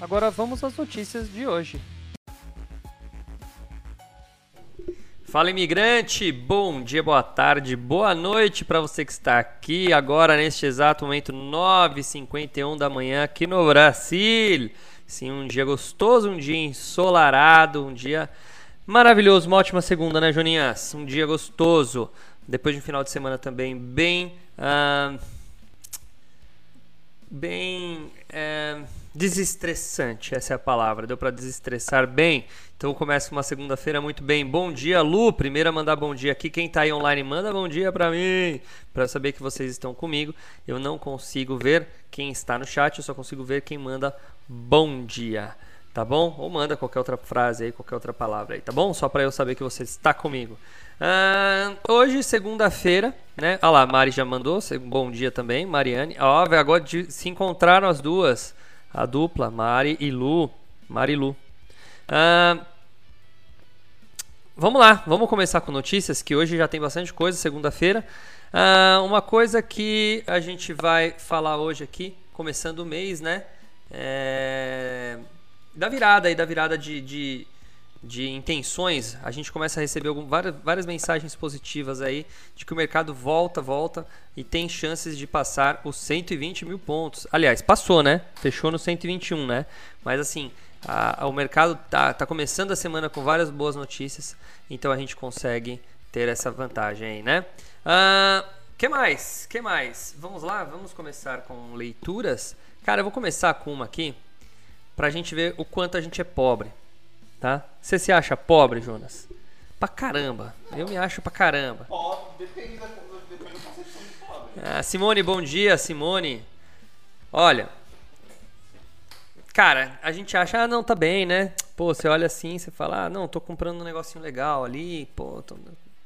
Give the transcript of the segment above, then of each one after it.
Agora vamos às notícias de hoje. Fala imigrante, bom dia, boa tarde, boa noite para você que está aqui agora neste exato momento 9h51 da manhã aqui no Brasil. Sim, um dia gostoso, um dia ensolarado, um dia Maravilhoso, uma ótima segunda, né, Joninhas? Um dia gostoso. Depois de um final de semana também bem. Uh, bem. Uh, desestressante, essa é a palavra. Deu para desestressar bem. Então começa uma segunda-feira muito bem. Bom dia, Lu. Primeiro a mandar bom dia aqui. Quem está aí online, manda bom dia para mim, para saber que vocês estão comigo. Eu não consigo ver quem está no chat, eu só consigo ver quem manda bom dia tá bom? Ou manda qualquer outra frase aí, qualquer outra palavra aí, tá bom? Só para eu saber que você está comigo. Ah, hoje, segunda-feira, né? Olha lá, Mari já mandou, bom dia também, Mariane. Ó, agora se encontraram as duas, a dupla, Mari e Lu. Mari e Lu. Vamos lá, vamos começar com notícias, que hoje já tem bastante coisa, segunda-feira. Uma coisa que a gente vai falar hoje aqui, começando o mês, né? É da virada aí, da virada de, de, de intenções, a gente começa a receber algum, várias, várias mensagens positivas aí de que o mercado volta, volta e tem chances de passar os 120 mil pontos. Aliás, passou, né? Fechou no 121, né? Mas assim, a, a, o mercado tá, tá começando a semana com várias boas notícias, então a gente consegue ter essa vantagem aí, né? Uh, que mais? Que mais? Vamos lá, vamos começar com leituras. Cara, eu vou começar com uma aqui pra gente ver o quanto a gente é pobre, tá? Você se acha pobre, Jonas? Pra caramba. Eu me acho pra caramba. Pobre, depende da, depende da concepção de pobre. Ah, Simone, bom dia, Simone. Olha, cara, a gente acha, ah, não, tá bem, né? Pô, você olha assim, você fala, ah, não, tô comprando um negocinho legal ali, pô, tô...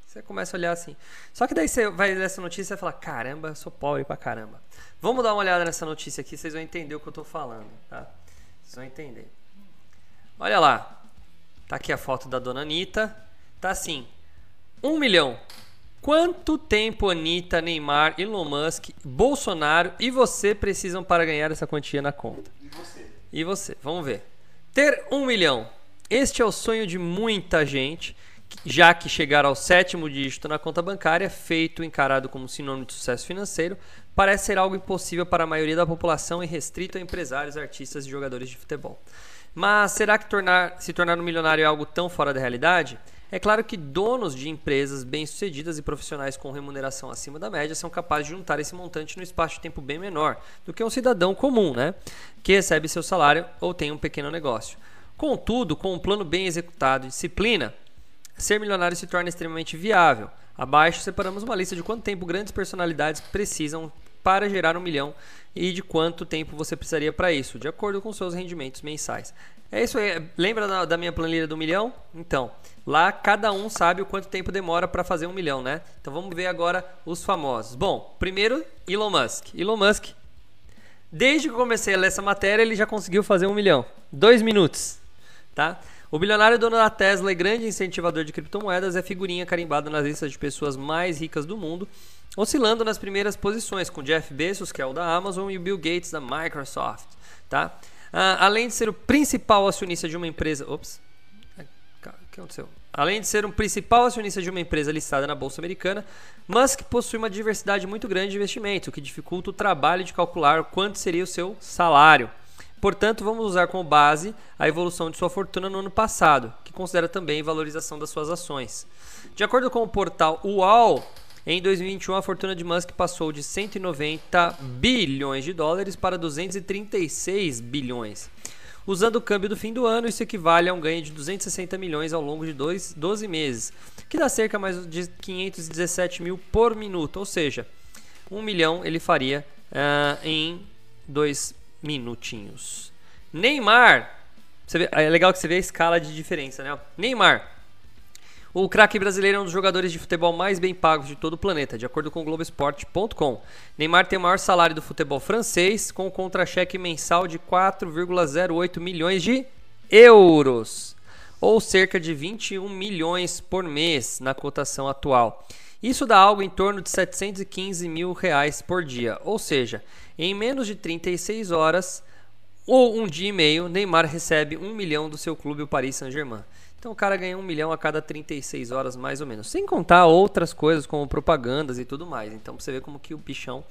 Você começa a olhar assim. Só que daí você vai ler essa notícia e fala, caramba, eu sou pobre pra caramba. Vamos dar uma olhada nessa notícia aqui, vocês vão entender o que eu tô falando, tá? Vocês vão entender. Olha lá. Tá aqui a foto da dona Anitta. Tá assim. Um milhão. Quanto tempo Anitta, Neymar, Elon Musk, Bolsonaro e você precisam para ganhar essa quantia na conta? E você? E você? Vamos ver. Ter um milhão. Este é o sonho de muita gente, já que chegar ao sétimo dígito na conta bancária, feito encarado como sinônimo de sucesso financeiro, parece ser algo impossível para a maioria da população e restrito a empresários, artistas e jogadores de futebol. Mas será que tornar, se tornar um milionário é algo tão fora da realidade? É claro que donos de empresas bem-sucedidas e profissionais com remuneração acima da média são capazes de juntar esse montante no espaço de tempo bem menor do que um cidadão comum, né? Que recebe seu salário ou tem um pequeno negócio. Contudo, com um plano bem executado e disciplina, ser milionário se torna extremamente viável. Abaixo separamos uma lista de quanto tempo grandes personalidades precisam para gerar um milhão e de quanto tempo você precisaria para isso, de acordo com seus rendimentos mensais. É isso aí. Lembra da, da, minha planilha do milhão? Então, lá cada um sabe o quanto tempo demora para fazer um milhão, né? Então vamos ver agora os famosos. Bom, primeiro, Elon Musk. Elon Musk, desde que comecei a ler essa matéria, ele já conseguiu fazer um milhão. Dois minutos, tá? O bilionário dono da Tesla e grande incentivador de criptomoedas é figurinha carimbada nas listas de pessoas mais ricas do mundo, oscilando nas primeiras posições, com Jeff Bezos, que é o da Amazon, e o Bill Gates da Microsoft. Tá? Ah, além de ser o principal acionista de uma empresa. Ops. O que aconteceu? Além de ser um principal acionista de uma empresa listada na Bolsa Americana, Musk possui uma diversidade muito grande de investimentos, o que dificulta o trabalho de calcular quanto seria o seu salário. Portanto, vamos usar como base a evolução de sua fortuna no ano passado, que considera também valorização das suas ações. De acordo com o portal UOL, em 2021 a fortuna de Musk passou de 190 bilhões de dólares para 236 bilhões. Usando o câmbio do fim do ano, isso equivale a um ganho de 260 milhões ao longo de dois, 12 meses, que dá cerca mais de 517 mil por minuto, ou seja, um milhão ele faria uh, em dois minutinhos. Neymar. Vê, é legal que você vê a escala de diferença, né? Neymar. O craque brasileiro é um dos jogadores de futebol mais bem pagos de todo o planeta, de acordo com o Globoesporte.com. Neymar tem o maior salário do futebol francês, com um contra-cheque mensal de 4,08 milhões de euros, ou cerca de 21 milhões por mês na cotação atual. Isso dá algo em torno de 715 mil reais por dia, ou seja, em menos de 36 horas ou um dia e meio, Neymar recebe um milhão do seu clube, o Paris Saint-Germain. Então o cara ganha um milhão a cada 36 horas, mais ou menos. Sem contar outras coisas como propagandas e tudo mais. Então pra você ver como que o bichão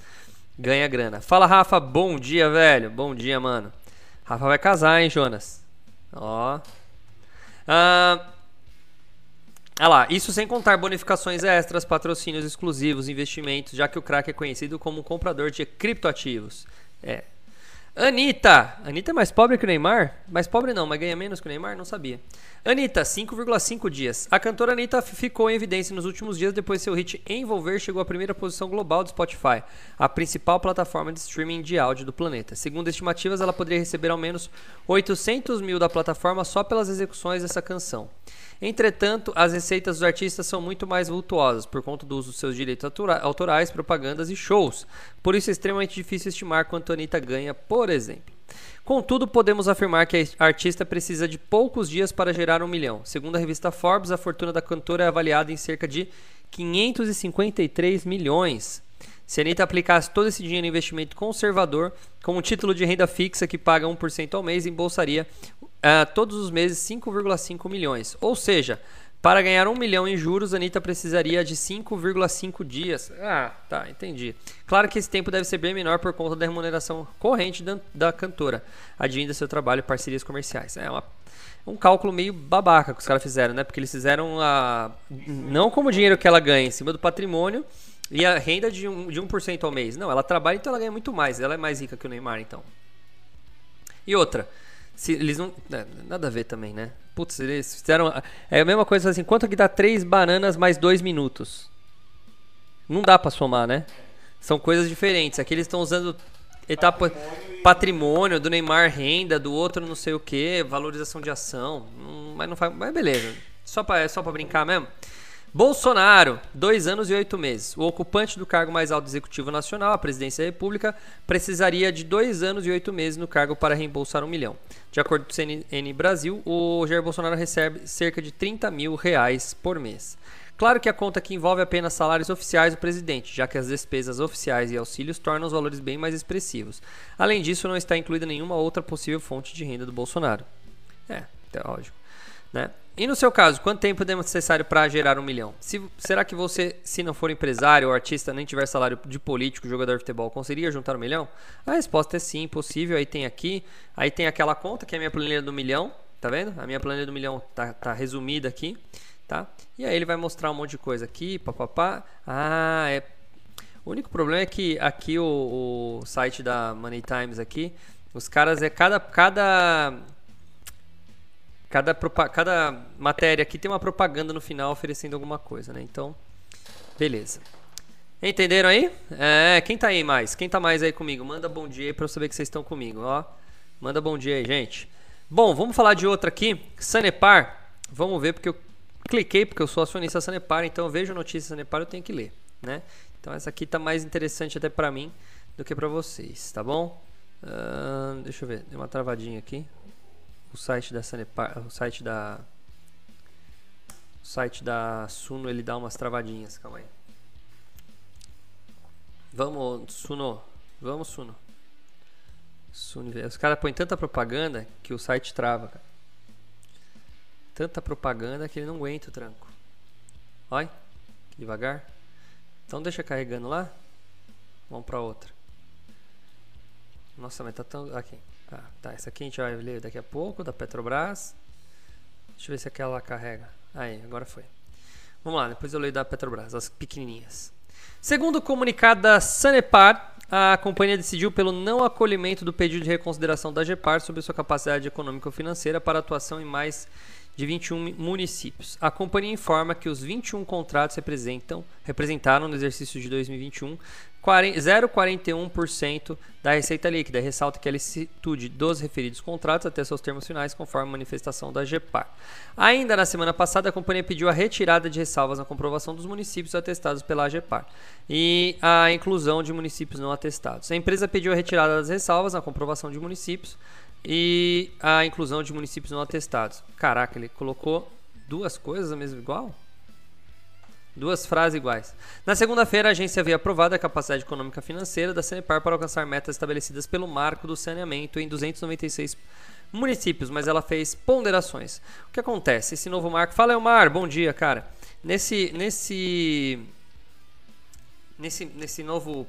ganha grana. Fala, Rafa. Bom dia, velho. Bom dia, mano. Rafa vai casar, hein, Jonas? Ó. Ah, ah lá, isso sem contar bonificações extras, patrocínios exclusivos, investimentos, já que o craque é conhecido como um comprador de criptoativos. É. Anitta! Anitta é mais pobre que o Neymar? Mais pobre não, mas ganha menos que o Neymar? Não sabia. Anitta, 5,5 dias. A cantora Anitta ficou em evidência nos últimos dias depois seu hit Envolver chegou à primeira posição global do Spotify, a principal plataforma de streaming de áudio do planeta. Segundo estimativas, ela poderia receber ao menos 800 mil da plataforma só pelas execuções dessa canção. Entretanto, as receitas dos artistas são muito mais vultuosas por conta do uso dos seus direitos autorais, propagandas e shows. Por isso é extremamente difícil estimar quanto a Anitta ganha, exemplo. Contudo, podemos afirmar que a artista precisa de poucos dias para gerar um milhão. Segundo a revista Forbes, a fortuna da cantora é avaliada em cerca de 553 milhões. Se a Anitta aplicasse todo esse dinheiro em investimento conservador, com um título de renda fixa que paga 1% ao mês, embolsaria uh, todos os meses 5,5 milhões. Ou seja, para ganhar um milhão em juros, a Anitta precisaria de 5,5 dias. Ah, tá, entendi. Claro que esse tempo deve ser bem menor por conta da remuneração corrente da, da cantora, advindo seu trabalho e parcerias comerciais. É uma, um cálculo meio babaca que os caras fizeram, né? Porque eles fizeram a. Não como o dinheiro que ela ganha em cima do patrimônio e a renda de, um, de 1% ao mês. Não, ela trabalha, então ela ganha muito mais. Ela é mais rica que o Neymar, então. E outra. Se eles não. É, nada a ver também, né? Putz, eles fizeram. É a mesma coisa assim, quanto que dá três bananas mais dois minutos? Não dá pra somar, né? São coisas diferentes. Aqui eles estão usando etapa patrimônio, patrimônio, do Neymar renda, do outro não sei o que, valorização de ação. Mas não faz. Mas beleza. Só pra, é só pra brincar mesmo. Bolsonaro, dois anos e oito meses. O ocupante do cargo mais alto Executivo Nacional, a Presidência da República, precisaria de dois anos e oito meses no cargo para reembolsar um milhão. De acordo com o CNN Brasil, o Jair Bolsonaro recebe cerca de 30 mil reais por mês. Claro que a conta aqui envolve apenas salários oficiais do presidente, já que as despesas oficiais e auxílios tornam os valores bem mais expressivos. Além disso, não está incluída nenhuma outra possível fonte de renda do Bolsonaro. É, é lógico. Né? E no seu caso, quanto tempo é necessário para gerar um milhão? Se, será que você, se não for empresário ou artista, nem tiver salário de político, jogador de futebol, conseguiria juntar um milhão? A resposta é sim, possível. Aí tem aqui, aí tem aquela conta que é a minha planilha do milhão, tá vendo? A minha planilha do milhão tá, tá resumida aqui, tá? E aí ele vai mostrar um monte de coisa aqui, papapá. Ah, é. O único problema é que aqui o, o site da Money Times aqui, os caras é cada cada Cada, cada matéria aqui tem uma propaganda no final oferecendo alguma coisa, né? Então, beleza. Entenderam aí? É, quem tá aí mais? Quem tá mais aí comigo? Manda bom dia pra eu saber que vocês estão comigo, ó. Manda bom dia aí, gente. Bom, vamos falar de outra aqui. Sanepar. Vamos ver porque eu cliquei porque eu sou acionista Sanepar, então eu vejo notícia Sanepar, eu tenho que ler, né? Então essa aqui tá mais interessante até para mim do que para vocês, tá bom? Uh, deixa eu ver, deu uma travadinha aqui o site da Sanepar, o site da o site da Suno ele dá umas travadinhas, calma aí. Vamos, Suno. Vamos, Suno. Suno. Os caras põem tanta propaganda que o site trava, cara. Tanta propaganda que ele não aguenta o tranco. Olha, devagar. Então deixa carregando lá. Vamos para outra. Nossa, mas tá tão aqui. Tá, tá, essa aqui a gente vai ler daqui a pouco, da Petrobras. Deixa eu ver se aquela carrega. Aí, agora foi. Vamos lá, depois eu leio da Petrobras, as pequenininhas. Segundo o comunicado da Sanepar, a companhia decidiu pelo não acolhimento do pedido de reconsideração da GEPAR sobre sua capacidade econômico-financeira para atuação em mais de 21 municípios. A companhia informa que os 21 contratos representam, representaram no exercício de 2021 0,41% da receita líquida. Ressalta que a licitude dos referidos contratos até seus termos finais, conforme manifestação da GEPAR. Ainda na semana passada, a companhia pediu a retirada de ressalvas na comprovação dos municípios atestados pela AGEPAR e a inclusão de municípios não atestados. A empresa pediu a retirada das ressalvas na comprovação de municípios e a inclusão de municípios não atestados. Caraca, ele colocou duas coisas mesmo igual? Duas frases iguais. Na segunda-feira, a agência havia aprovado a capacidade econômica financeira da Sanepar para alcançar metas estabelecidas pelo marco do saneamento em 296 municípios, mas ela fez ponderações. O que acontece? Esse novo marco. Fala, Elmar, bom dia, cara. Nesse, nesse, nesse, nesse novo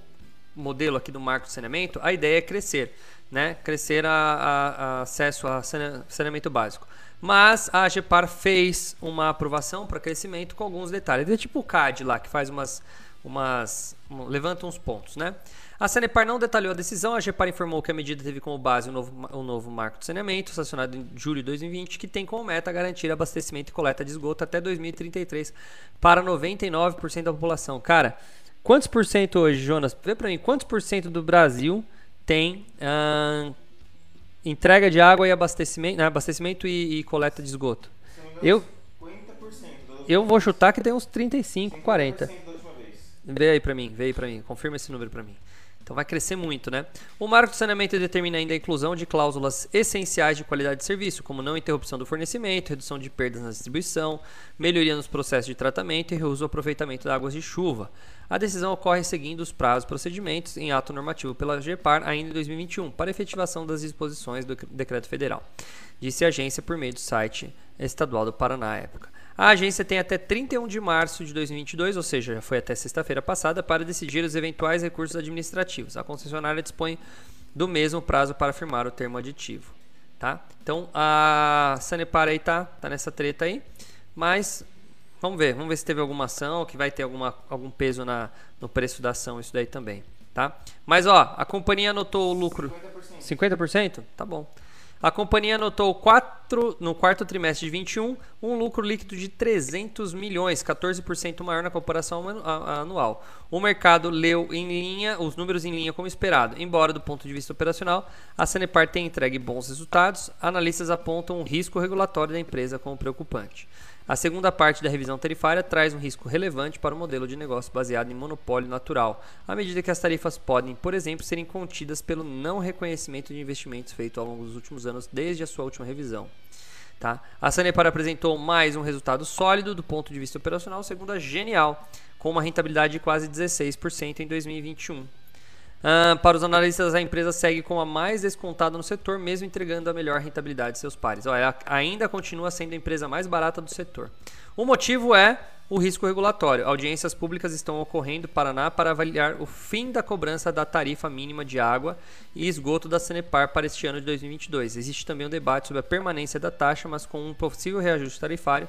modelo aqui do marco do saneamento, a ideia é crescer, né? Crescer a, a, a acesso a saneamento básico. Mas a AGEPAR fez uma aprovação para crescimento com alguns detalhes. É tipo o CAD lá, que faz umas. umas levanta uns pontos, né? A Sanepar não detalhou a decisão. A AGEPAR informou que a medida teve como base o novo, o novo marco de saneamento, sancionado em julho de 2020, que tem como meta garantir abastecimento e coleta de esgoto até 2033 para 99% da população. Cara, quantos por cento hoje, Jonas? Vê para mim, quantos por cento do Brasil tem. Entrega de água e abastecimento, né, abastecimento e, e, coleta de esgoto. Eu, eu vou chutar que tem uns 35, 40. Vê aí para mim, vê aí para mim, confirma esse número para mim. Então vai crescer muito, né? O marco de saneamento determina ainda a inclusão de cláusulas essenciais de qualidade de serviço, como não interrupção do fornecimento, redução de perdas na distribuição, melhoria nos processos de tratamento e reuso e aproveitamento de águas de chuva. A decisão ocorre seguindo os prazos procedimentos em ato normativo pela GEPAR ainda em 2021, para efetivação das disposições do decreto federal, disse a agência por meio do site estadual do Paraná à época. A agência tem até 31 de março de 2022, ou seja, já foi até sexta-feira passada, para decidir os eventuais recursos administrativos. A concessionária dispõe do mesmo prazo para firmar o termo aditivo. Tá? Então a Sanepar aí tá, tá nessa treta aí, mas vamos ver, vamos ver se teve alguma ação, que vai ter alguma, algum peso na, no preço da ação, isso daí também. Tá? Mas ó, a companhia anotou o lucro 50%? 50%? Tá bom. A companhia anotou quatro, no quarto trimestre de 21 um lucro líquido de 300 milhões, 14% maior na comparação anual. O mercado leu em linha os números em linha como esperado. Embora do ponto de vista operacional, a Sanepar tenha entregue bons resultados, analistas apontam um risco regulatório da empresa como preocupante. A segunda parte da revisão tarifária traz um risco relevante para o modelo de negócio baseado em monopólio natural, à medida que as tarifas podem, por exemplo, serem contidas pelo não reconhecimento de investimentos feito ao longo dos últimos anos desde a sua última revisão. Tá? A Sanepar apresentou mais um resultado sólido do ponto de vista operacional, segundo a Genial, com uma rentabilidade de quase 16% em 2021. Uh, para os analistas, a empresa segue como a mais descontada no setor, mesmo entregando a melhor rentabilidade de seus pares. Olha, ainda continua sendo a empresa mais barata do setor. O motivo é o risco regulatório. Audiências públicas estão ocorrendo no Paraná para avaliar o fim da cobrança da tarifa mínima de água e esgoto da Sanepar para este ano de 2022. Existe também um debate sobre a permanência da taxa, mas com um possível reajuste tarifário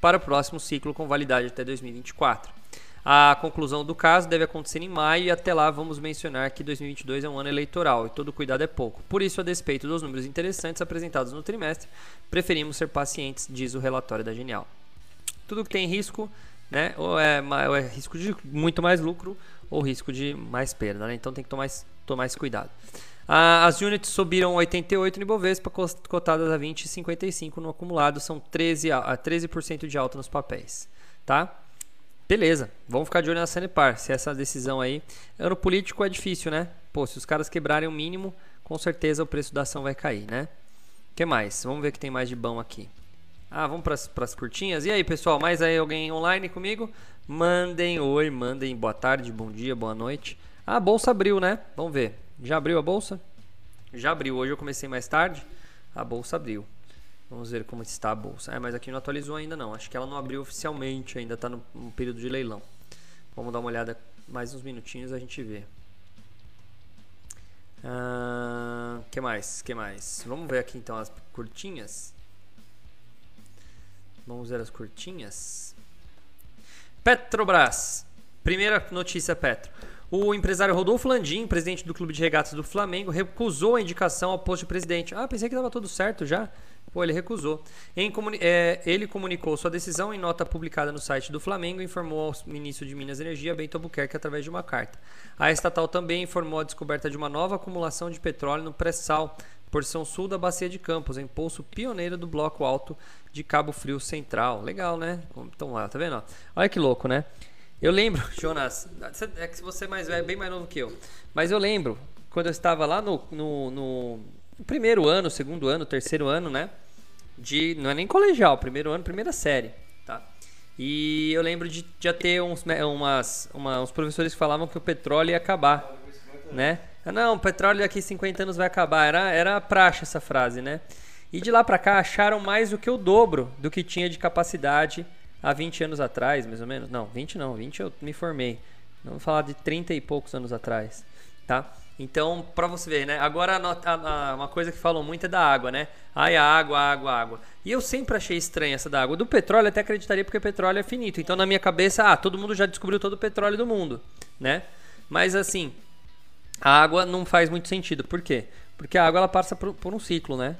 para o próximo ciclo com validade até 2024. A conclusão do caso deve acontecer em maio e até lá vamos mencionar que 2022 é um ano eleitoral e todo cuidado é pouco. Por isso, a despeito dos números interessantes apresentados no trimestre, preferimos ser pacientes, diz o relatório da Genial. Tudo que tem risco, né, ou é, ou é risco de muito mais lucro ou risco de mais perda, né? então tem que tomar, tomar esse cuidado. As units subiram 88 no Ibovespa, cotadas a 20,55 no acumulado, são 13, a 13% de alta nos papéis, tá? Beleza, vamos ficar de olho na Sanepar. Se essa decisão aí. Ano político é difícil, né? Pô, se os caras quebrarem o mínimo, com certeza o preço da ação vai cair, né? Que mais? Vamos ver o que tem mais de bom aqui. Ah, vamos para as curtinhas. E aí, pessoal, mais aí alguém online comigo? Mandem oi, mandem boa tarde, bom dia, boa noite. Ah, a bolsa abriu, né? Vamos ver. Já abriu a bolsa? Já abriu. Hoje eu comecei mais tarde. A bolsa abriu. Vamos ver como está a bolsa. É, mas aqui não atualizou ainda não. Acho que ela não abriu oficialmente, ainda está no, no, período de leilão. Vamos dar uma olhada mais uns minutinhos a gente vê. Uh, que mais? Que mais? Vamos ver aqui então as curtinhas. Vamos ver as curtinhas. Petrobras. Primeira notícia, Petro. O empresário Rodolfo Landim, presidente do Clube de Regatas do Flamengo, recusou a indicação ao posto de presidente. Ah, pensei que estava tudo certo já. Ele recusou. Comuni é, ele comunicou sua decisão em nota publicada no site do Flamengo e informou ao ministro de Minas e Energia, Bento Albuquerque, através de uma carta. A estatal também informou a descoberta de uma nova acumulação de petróleo no pré-sal, porção sul da Bacia de Campos, em poço pioneiro do Bloco Alto de Cabo Frio Central. Legal, né? Então lá, tá vendo? Olha que louco, né? Eu lembro, Jonas, é que você é mais velho, bem mais novo que eu, mas eu lembro quando eu estava lá no, no, no primeiro ano, segundo ano, terceiro ano, né? De, não é nem colegial, primeiro ano, primeira série, tá? E eu lembro de já ter uns, umas, uma, uns professores que falavam que o petróleo ia acabar, né? Não, o petróleo daqui 50 anos vai acabar. Era, era praxe essa frase, né? E de lá para cá acharam mais do que o dobro do que tinha de capacidade há 20 anos atrás, mais ou menos. Não, 20 não, 20 eu me formei. Vamos falar de 30 e poucos anos atrás, tá? Então, para você ver, né? Agora, a, a, uma coisa que falam muito é da água, né? Ai, a água, água, água. E eu sempre achei estranha essa da água. Do petróleo, até acreditaria porque o petróleo é finito. Então, na minha cabeça, ah, todo mundo já descobriu todo o petróleo do mundo, né? Mas, assim, a água não faz muito sentido. Por quê? Porque a água ela passa por, por um ciclo, né?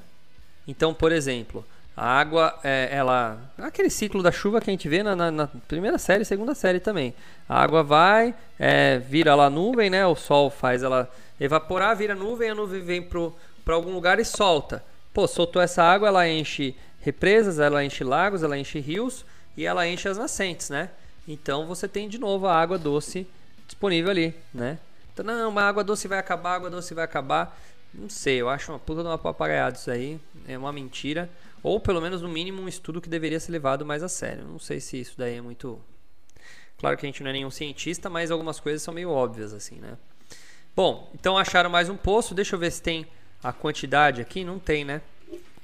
Então, por exemplo, a água, é, ela. Aquele ciclo da chuva que a gente vê na, na, na primeira série segunda série também. A água vai, é, vira lá nuvem, né? O sol faz ela evaporar, vira nuvem, a nuvem vem para algum lugar e solta. Pô, soltou essa água, ela enche represas, ela enche lagos, ela enche rios e ela enche as nascentes, né? Então você tem de novo a água doce disponível ali, né? Então, não, a água doce vai acabar, a água doce vai acabar. Não sei, eu acho uma puta de uma papagaiada isso aí. É uma mentira. Ou pelo menos, no mínimo, um estudo que deveria ser levado mais a sério. Não sei se isso daí é muito. Claro que a gente não é nenhum cientista, mas algumas coisas são meio óbvias, assim, né? Bom, então acharam mais um poço. Deixa eu ver se tem a quantidade aqui. Não tem, né?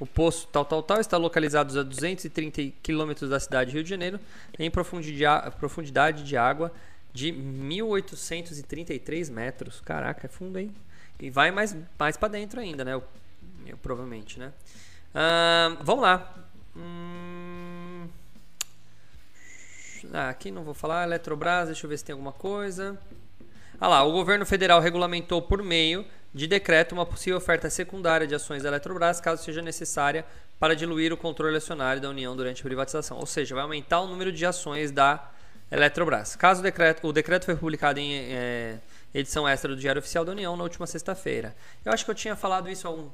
O poço tal, tal, tal está localizado a 230 quilômetros da cidade de Rio de Janeiro, em profundidade de água de 1833 metros. Caraca, é fundo, hein? E vai mais, mais para dentro ainda, né? Eu, eu, provavelmente, né? Uh, vamos lá. Hum... Ah, aqui não vou falar. Eletrobras, deixa eu ver se tem alguma coisa. Ah lá, o governo federal regulamentou por meio de decreto uma possível oferta secundária de ações da Eletrobras, caso seja necessária para diluir o controle acionário da União durante a privatização. Ou seja, vai aumentar o número de ações da Eletrobras. Caso o decreto, o decreto foi publicado em é, edição extra do Diário Oficial da União na última sexta-feira. Eu acho que eu tinha falado isso há um,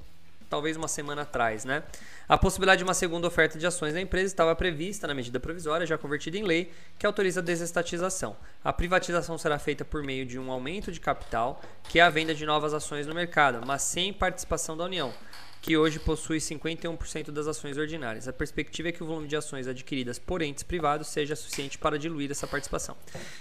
talvez uma semana atrás, né? A possibilidade de uma segunda oferta de ações da empresa estava prevista na medida provisória, já convertida em lei, que autoriza a desestatização. A privatização será feita por meio de um aumento de capital, que é a venda de novas ações no mercado, mas sem participação da União que hoje possui 51% das ações ordinárias. A perspectiva é que o volume de ações adquiridas por entes privados seja suficiente para diluir essa participação.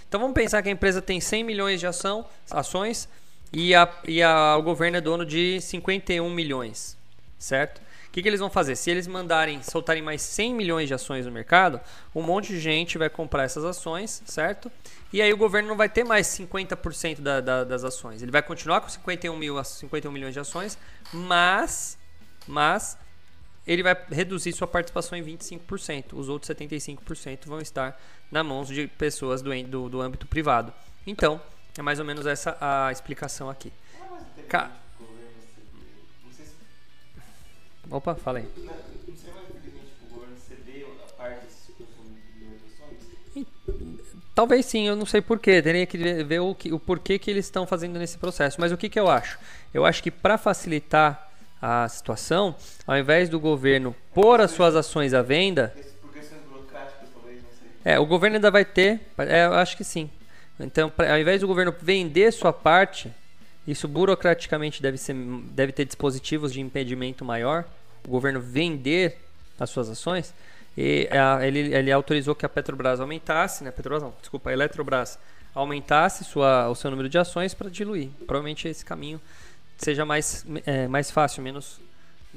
Então vamos pensar que a empresa tem 100 milhões de ação, ações e, a, e a, o governo é dono de 51 milhões, certo? O que, que eles vão fazer? Se eles mandarem soltarem mais 100 milhões de ações no mercado, um monte de gente vai comprar essas ações, certo? E aí o governo não vai ter mais 50% da, da, das ações. Ele vai continuar com 51, mil, 51 milhões de ações, mas mas ele vai reduzir sua participação em 25%. Os outros 75% vão estar na mãos de pessoas do, do, do, âmbito privado. Então, é mais ou menos essa a explicação aqui. Ca... Opa, fala aí. Talvez sim, eu não sei porquê. Teria que ver o, que, o porquê que eles estão fazendo nesse processo. Mas o que, que eu acho? Eu acho que para facilitar a situação, ao invés do governo pôr as suas ações à venda. É, o governo ainda vai ter, é, eu acho que sim. Então, pra, ao invés do governo vender sua parte, isso burocraticamente deve, ser, deve ter dispositivos de impedimento maior. O governo vender as suas ações. E a, ele, ele autorizou que a Petrobras aumentasse, né? Petrobras não, desculpa, a Eletrobras aumentasse sua, o seu número de ações para diluir. Provavelmente esse caminho seja mais, é, mais fácil, menos,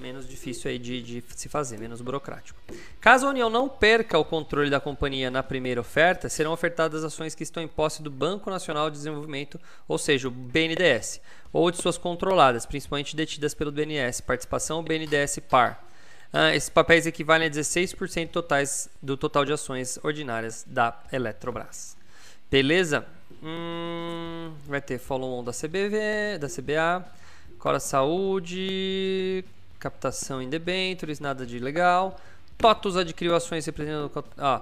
menos difícil aí de, de se fazer, menos burocrático. Caso a União não perca o controle da companhia na primeira oferta, serão ofertadas ações que estão em posse do Banco Nacional de Desenvolvimento, ou seja, o BNDES, ou de suas controladas, principalmente detidas pelo BNDES, participação BNDES par. Ah, esses papéis equivalem a 16% totais do total de ações ordinárias da Eletrobras. Beleza? Hum, vai ter follow-on da CBV, da CBA, Cora Saúde. Captação em debentures, nada de legal. TOTUS adquiriu ações representando. Ah,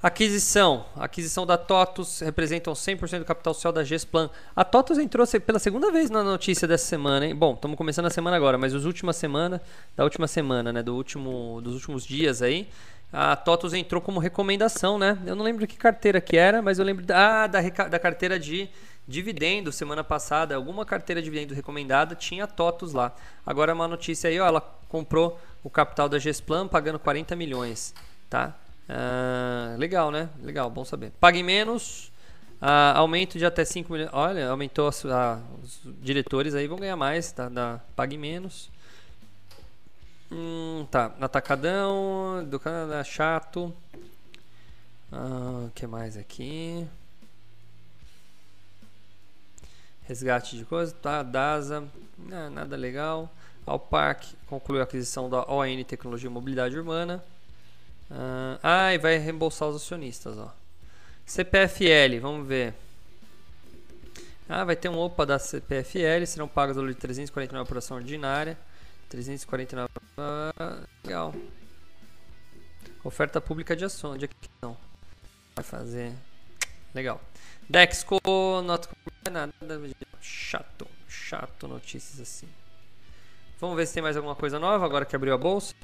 aquisição. aquisição da TOTUS representam 100% do capital social da Gesplan. A TOTUS entrou pela segunda vez na notícia dessa semana, hein? Bom, estamos começando a semana agora, mas os últimas semana, da última semana, né, do último, dos últimos dias aí, a TOTUS entrou como recomendação, né? Eu não lembro que carteira que era, mas eu lembro da, ah, da, da carteira de dividendo semana passada, alguma carteira de dividendo recomendada tinha TOTUS lá. Agora uma notícia aí, ó, ela comprou o capital da Gesplan pagando 40 milhões, tá? Ah, legal, né? Legal, bom saber. Pague menos, ah, aumento de até 5 milhões. Olha, aumentou a, os diretores aí vão ganhar mais, tá? Da, pague menos. Hum, tá, atacadão, do Canadá, chato. O ah, que mais aqui? Resgate de coisas, tá? DASA, não, nada legal. Alparc concluiu a aquisição da ON Tecnologia e Mobilidade Urbana. Ah, e vai reembolsar os acionistas, ó. CPFL, vamos ver. Ah, vai ter um OPA da CPFL, serão pagos o valor de 349 por ação ordinária. 349. Ah, legal. Oferta pública de ação. De aquisição. Vai fazer. Legal. Dexco, nota nada. Chato. Chato notícias assim. Vamos ver se tem mais alguma coisa nova agora que abriu a bolsa.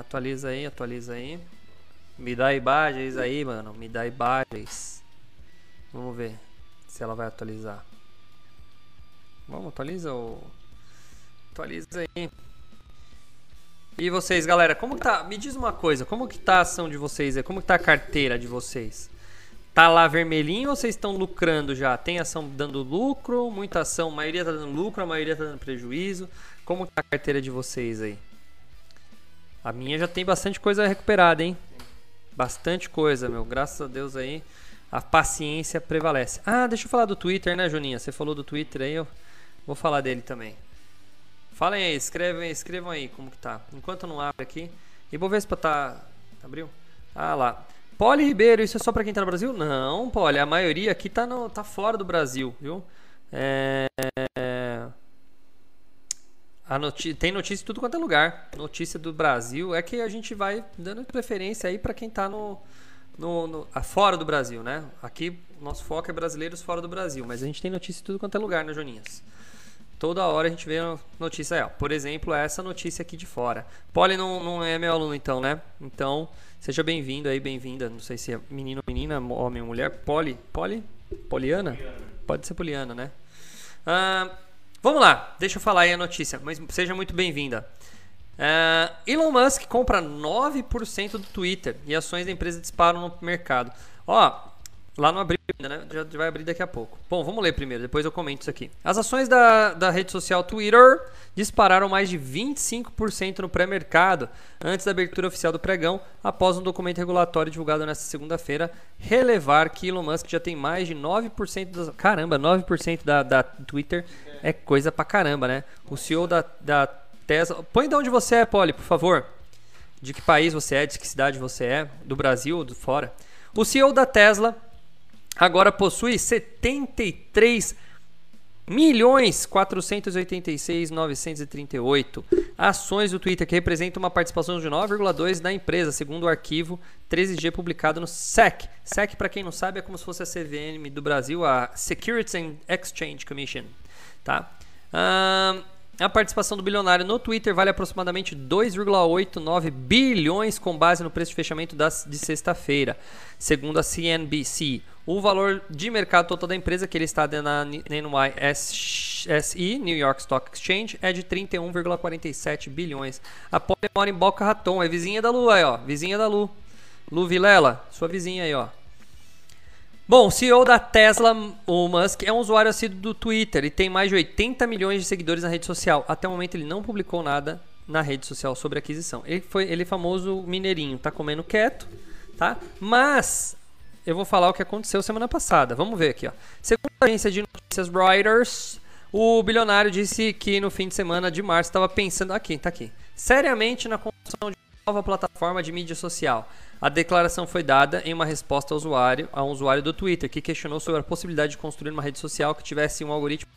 Atualiza aí, atualiza aí. Me dá imagens aí, mano. Me dá imagens. Vamos ver se ela vai atualizar. Vamos, atualiza ou atualiza aí. E vocês, galera, como tá? Me diz uma coisa, como que tá a ação de vocês aí? Como que tá a carteira de vocês? Tá lá vermelhinho ou vocês estão lucrando já? Tem ação dando lucro, muita ação, a maioria tá dando lucro, a maioria tá dando prejuízo. Como tá a carteira de vocês aí? A minha já tem bastante coisa recuperada, hein? Bastante coisa, meu. Graças a Deus aí, a paciência prevalece. Ah, deixa eu falar do Twitter, né, Joninha? Você falou do Twitter aí, eu vou falar dele também. Falem aí, escrevem, escrevam aí como que tá. Enquanto não abre aqui. E se tá. Abriu? Ah lá. Poli Ribeiro, isso é só para quem tá no Brasil? Não, Poli, a maioria aqui tá, no, tá fora do Brasil, viu? É, noti tem notícia em tudo quanto é lugar. Notícia do Brasil é que a gente vai dando preferência aí para quem tá no, no, no a, fora do Brasil, né? Aqui nosso foco é brasileiros fora do Brasil, mas a gente tem notícia em tudo quanto é lugar, né, Joninhas? Toda hora a gente vê notícia aí, ó. Por exemplo, essa notícia aqui de fora. Poli não, não é meu aluno, então, né? Então, seja bem-vindo aí, bem-vinda. Não sei se é menino ou menina, homem ou mulher. Poli? Poli? Poliana? Pode ser Poliana, né? Vamos lá, deixa eu falar aí a notícia, mas seja muito bem-vinda. Uh, Elon Musk compra 9% do Twitter e ações da empresa disparam no mercado. Ó, Lá não abriu ainda, né? Já vai abrir daqui a pouco. Bom, vamos ler primeiro, depois eu comento isso aqui. As ações da, da rede social Twitter dispararam mais de 25% no pré-mercado antes da abertura oficial do pregão, após um documento regulatório divulgado nesta segunda-feira relevar que Elon Musk já tem mais de 9% das. Caramba, 9% da, da Twitter é coisa pra caramba, né? O CEO da, da Tesla. Põe de onde você é, Poli, por favor. De que país você é, de que cidade você é, do Brasil ou do fora. O CEO da Tesla agora possui 73 milhões 486 938 ações do Twitter, que representa uma participação de 9,2 da empresa, segundo o arquivo 13G publicado no SEC. SEC, para quem não sabe, é como se fosse a CVM do Brasil, a Securities and Exchange Commission, tá? A participação do bilionário no Twitter vale aproximadamente 2,89 bilhões com base no preço de fechamento das, de sexta-feira, segundo a CNBC. O valor de mercado total da empresa, que ele está na NYSE, New York Stock Exchange, é de 31,47 bilhões. A Poli mora em Boca Raton, é vizinha da Lu aí, ó. Vizinha da Lu. Lu Vilela, sua vizinha aí, ó. Bom, o CEO da Tesla, o Musk, é um usuário assíduo do Twitter e tem mais de 80 milhões de seguidores na rede social. Até o momento ele não publicou nada na rede social sobre aquisição. Ele foi ele é famoso mineirinho, tá comendo quieto, tá? Mas eu vou falar o que aconteceu semana passada. Vamos ver aqui, ó. Segundo a agência de notícias Reuters, o bilionário disse que no fim de semana de março estava pensando aqui, tá aqui, seriamente na construção de nova plataforma de mídia social. A declaração foi dada em uma resposta ao usuário, a um usuário do Twitter que questionou sobre a possibilidade de construir uma rede social que tivesse um algoritmo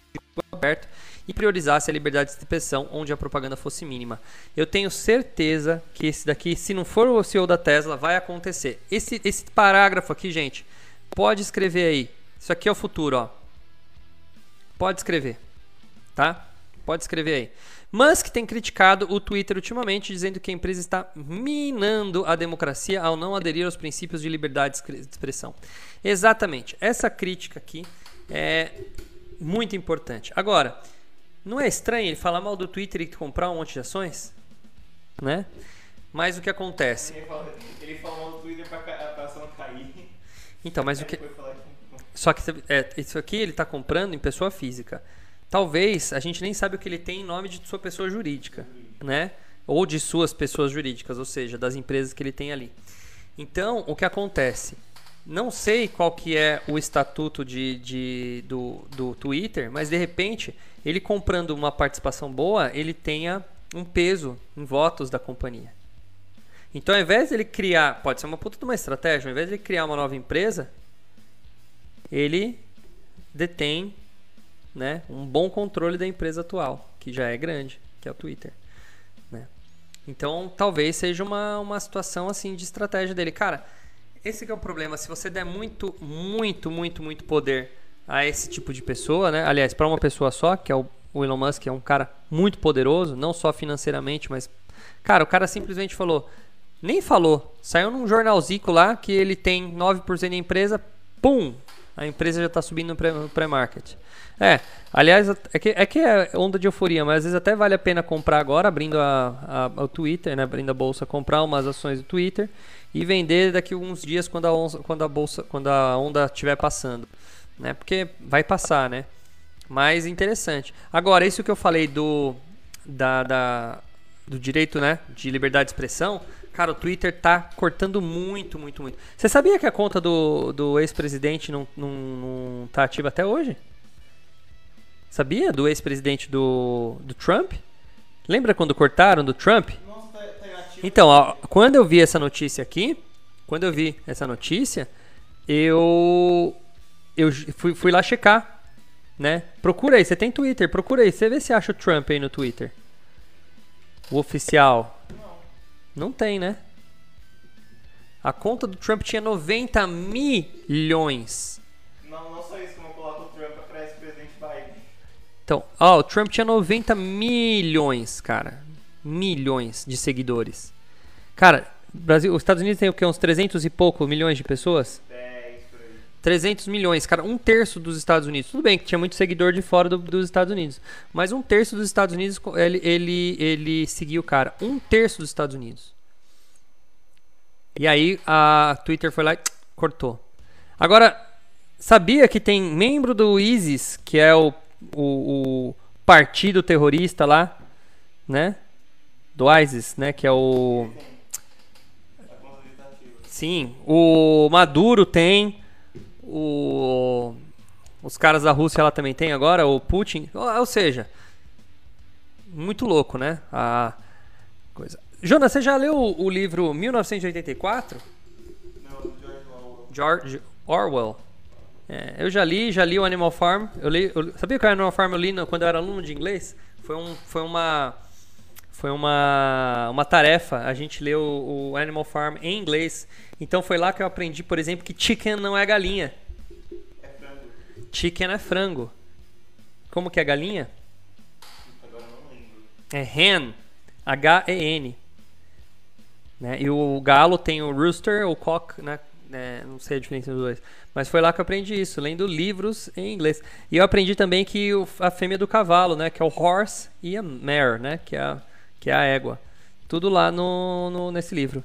aberto e priorizasse a liberdade de expressão onde a propaganda fosse mínima. Eu tenho certeza que esse daqui, se não for o CEO da Tesla, vai acontecer. Esse, esse parágrafo aqui, gente, pode escrever aí. Isso aqui é o futuro, ó. Pode escrever, tá? Pode escrever aí. Musk tem criticado o Twitter ultimamente, dizendo que a empresa está minando a democracia ao não aderir aos princípios de liberdade de expressão. Exatamente. Essa crítica aqui é muito importante. Agora, não é estranho ele falar mal do Twitter e comprar um monte de ações? Né? Mas o que acontece? Ele fala, ele fala mal do Twitter pra, pra ação cair. Então, mas o que. Só que é, isso aqui ele está comprando em pessoa física. Talvez a gente nem sabe o que ele tem em nome de sua pessoa jurídica, né? Ou de suas pessoas jurídicas, ou seja, das empresas que ele tem ali. Então, o que acontece? Não sei qual que é o estatuto de, de, do, do Twitter, mas de repente, ele comprando uma participação boa, ele tenha um peso em votos da companhia. Então, ao invés de ele criar, pode ser uma puta de uma estratégia, ao invés de ele criar uma nova empresa, ele detém né, um bom controle da empresa atual, que já é grande, que é o Twitter. Né? Então, talvez seja uma, uma situação assim de estratégia dele. Cara, esse é o problema. Se você der muito, muito, muito, muito poder a esse tipo de pessoa, né? Aliás, para uma pessoa só, que é o, o Elon Musk, é um cara muito poderoso, não só financeiramente, mas cara, o cara simplesmente falou, nem falou, saiu num jornalzico lá que ele tem 9% da empresa, pum, a empresa já está subindo no pré-market. É, aliás, é que, é que é onda de euforia, mas às vezes até vale a pena comprar agora, abrindo a, a, o Twitter, né, abrindo a bolsa, comprar umas ações do Twitter e vender daqui a dias quando a, onça, quando a bolsa, quando a onda estiver passando, né? Porque vai passar, né? Mas interessante. Agora, isso que eu falei do da, da do direito, né, de liberdade de expressão, cara, o Twitter tá cortando muito, muito, muito. Você sabia que a conta do, do ex-presidente não, não, não tá ativa até hoje? Sabia? Do ex-presidente do, do Trump? Lembra quando cortaram do Trump? Então, ó, quando eu vi essa notícia aqui, quando eu vi essa notícia, eu eu fui, fui lá checar, né? Procura aí, você tem Twitter, procura aí, você vê se acha o Trump aí no Twitter. O oficial. Não. Tem, né? A conta do Trump tinha 90 milhões. Não, não só isso, como eu coloco o Trump para ex-presidente Biden. Então, ó, o Trump tinha 90 milhões, cara. Milhões de seguidores. Cara, Brasil, os Estados Unidos tem o quê? Uns 300 e pouco milhões de pessoas? 10 por aí. 300 milhões, cara, um terço dos Estados Unidos. Tudo bem que tinha muito seguidor de fora do, dos Estados Unidos, mas um terço dos Estados Unidos ele, ele, ele seguiu cara. Um terço dos Estados Unidos. E aí a Twitter foi lá e cortou. Agora, sabia que tem membro do ISIS, que é o o, o partido terrorista lá, né? Do ISIS, né? Que é o. Sim, o Maduro tem, o os caras da Rússia lá também tem agora, o Putin, ou, seja, muito louco, né? A coisa. Jonas, você já leu o, livro 1984? Não, do George Orwell. George Orwell. É, eu já li, já li o Animal Farm. Eu li, eu, sabia que o Animal Farm eu li no, quando eu era aluno de inglês? Foi, um, foi uma foi uma, uma tarefa a gente leu o, Animal Farm em inglês. Então foi lá que eu aprendi, por exemplo, que chicken não é galinha. É frango. Chicken é frango. Como que é galinha? Agora não lembro. É hen. H-E-N. Né? E o galo tem o rooster, o cock, né? É, não sei a diferença dos dois. Mas foi lá que eu aprendi isso, lendo livros em inglês. E eu aprendi também que o, a fêmea do cavalo, né? Que é o horse e a mare, né? Que é a, que é a égua. Tudo lá no, no, nesse livro.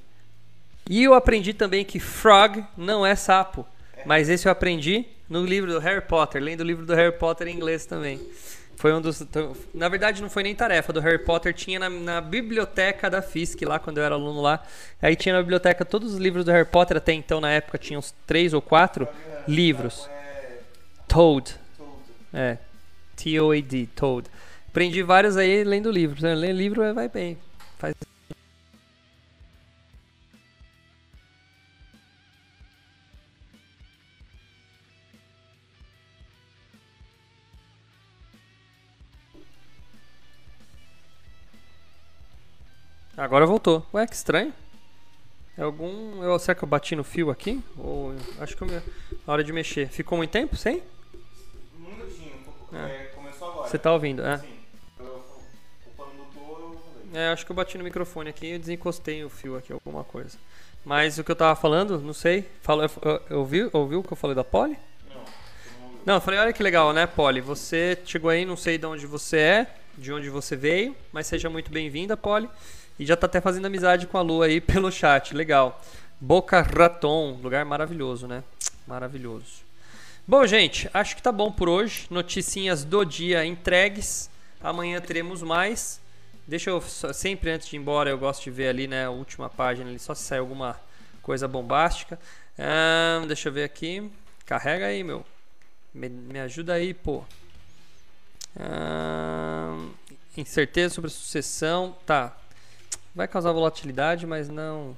E eu aprendi também que frog não é sapo. Mas esse eu aprendi no livro do Harry Potter, lendo o livro do Harry Potter em inglês também. Foi um dos. Na verdade, não foi nem tarefa do Harry Potter, tinha na, na, biblioteca da FISC lá, quando eu era aluno lá. Aí tinha na biblioteca todos os livros do Harry Potter, até então na época tinha uns três ou quatro livros. Toad. É. T-O-A-D, Toad. Aprendi vários aí lendo livro. Né? Ler livro é vai bem. Faz Agora voltou. Ué, que estranho. É algum. Eu, será que eu bati no fio aqui? Ou. Acho que eu me... na hora de mexer. Ficou muito tempo sem? Um minutinho. Ah. É, começou agora. Você tá ouvindo, é? Sim. É, acho que eu bati no microfone aqui e desencostei o fio aqui, alguma coisa. Mas o que eu tava falando, não sei. Fala, eu, eu, eu ouvi, ouviu o que eu falei da Poli? Não, não ouviu. Eu falei, olha que legal, né, Poli? Você chegou aí, não sei de onde você é, de onde você veio, mas seja muito bem-vinda, Poli. E já tá até fazendo amizade com a Lu aí pelo chat, legal. Boca Raton, lugar maravilhoso, né? Maravilhoso. Bom, gente, acho que tá bom por hoje. Noticinhas do dia entregues. Amanhã teremos mais. Deixa eu sempre antes de ir embora, eu gosto de ver ali, né, a última página ali, só se sair alguma coisa bombástica. Ahn, deixa eu ver aqui. Carrega aí, meu. Me, me ajuda aí, pô. Ahn, incerteza sobre a sucessão. Tá. Vai causar volatilidade, mas não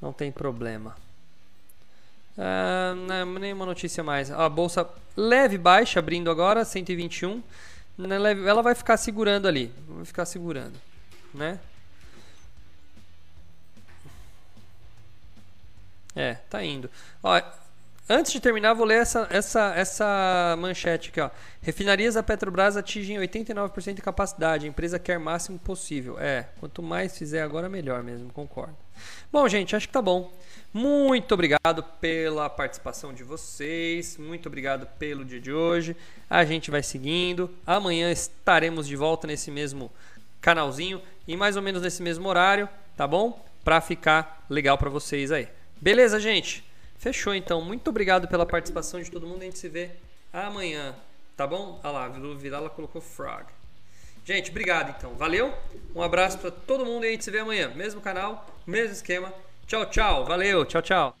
não tem problema. Ah, não, nenhuma notícia mais. A bolsa leve baixa abrindo agora, 121. Né, Ela vai ficar segurando ali, vai ficar segurando, né? É, tá indo. Ó, antes de terminar, vou ler essa, essa, essa manchete aqui, ó. Refinarias da Petrobras atingem 89% de capacidade. A empresa quer máximo possível. É, quanto mais fizer agora, melhor mesmo, concordo. Bom, gente, acho que tá bom. Muito obrigado pela participação de vocês. Muito obrigado pelo dia de hoje. A gente vai seguindo. Amanhã estaremos de volta nesse mesmo canalzinho e mais ou menos nesse mesmo horário, tá bom? Pra ficar legal pra vocês aí. Beleza, gente? Fechou então. Muito obrigado pela participação de todo mundo. A gente se vê amanhã, tá bom? Olha lá, Vilu Vidala colocou frog. Gente, obrigado então. Valeu. Um abraço pra todo mundo e a gente se vê amanhã. Mesmo canal, mesmo esquema. Tchau, tchau. Valeu. Tchau, tchau.